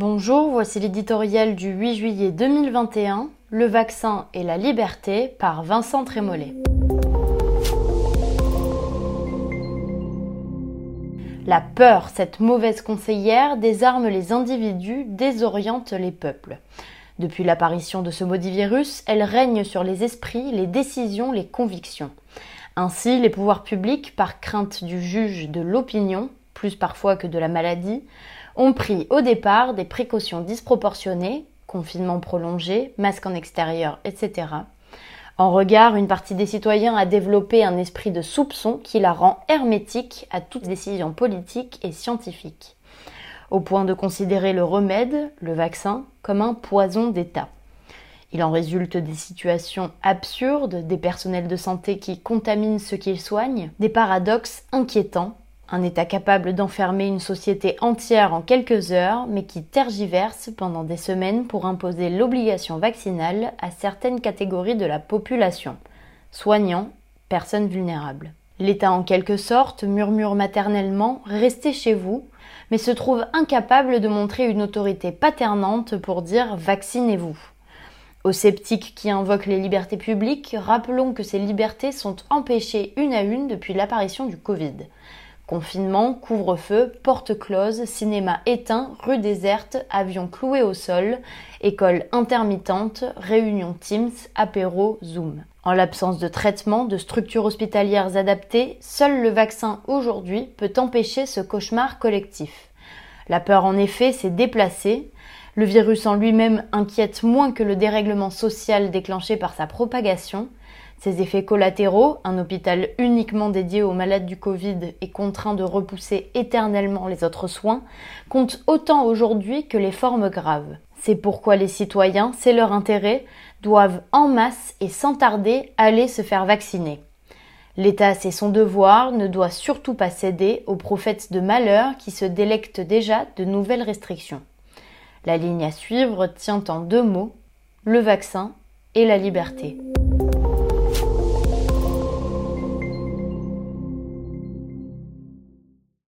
Bonjour, voici l'éditorial du 8 juillet 2021, Le vaccin et la liberté par Vincent Trémollet. La peur, cette mauvaise conseillère, désarme les individus, désoriente les peuples. Depuis l'apparition de ce maudit virus, elle règne sur les esprits, les décisions, les convictions. Ainsi, les pouvoirs publics, par crainte du juge de l'opinion, plus parfois que de la maladie, ont pris au départ des précautions disproportionnées, confinement prolongé, masque en extérieur, etc. En regard, une partie des citoyens a développé un esprit de soupçon qui la rend hermétique à toute décision politique et scientifique, au point de considérer le remède, le vaccin, comme un poison d'État. Il en résulte des situations absurdes, des personnels de santé qui contaminent ceux qu'ils soignent, des paradoxes inquiétants un État capable d'enfermer une société entière en quelques heures, mais qui tergiverse pendant des semaines pour imposer l'obligation vaccinale à certaines catégories de la population, soignants, personnes vulnérables. L'État en quelque sorte murmure maternellement Restez chez vous, mais se trouve incapable de montrer une autorité paternante pour dire Vaccinez-vous. Aux sceptiques qui invoquent les libertés publiques, rappelons que ces libertés sont empêchées une à une depuis l'apparition du Covid. Confinement, couvre-feu, porte close, cinéma éteint, rue déserte, avion cloué au sol, école intermittente, réunion Teams, apéro, Zoom. En l'absence de traitement, de structures hospitalières adaptées, seul le vaccin aujourd'hui peut empêcher ce cauchemar collectif. La peur en effet s'est déplacée, le virus en lui-même inquiète moins que le dérèglement social déclenché par sa propagation, ses effets collatéraux, un hôpital uniquement dédié aux malades du Covid et contraint de repousser éternellement les autres soins, comptent autant aujourd'hui que les formes graves. C'est pourquoi les citoyens, c'est leur intérêt, doivent en masse et sans tarder aller se faire vacciner. L'État, c'est son devoir, ne doit surtout pas céder aux prophètes de malheur qui se délectent déjà de nouvelles restrictions. La ligne à suivre tient en deux mots, le vaccin et la liberté.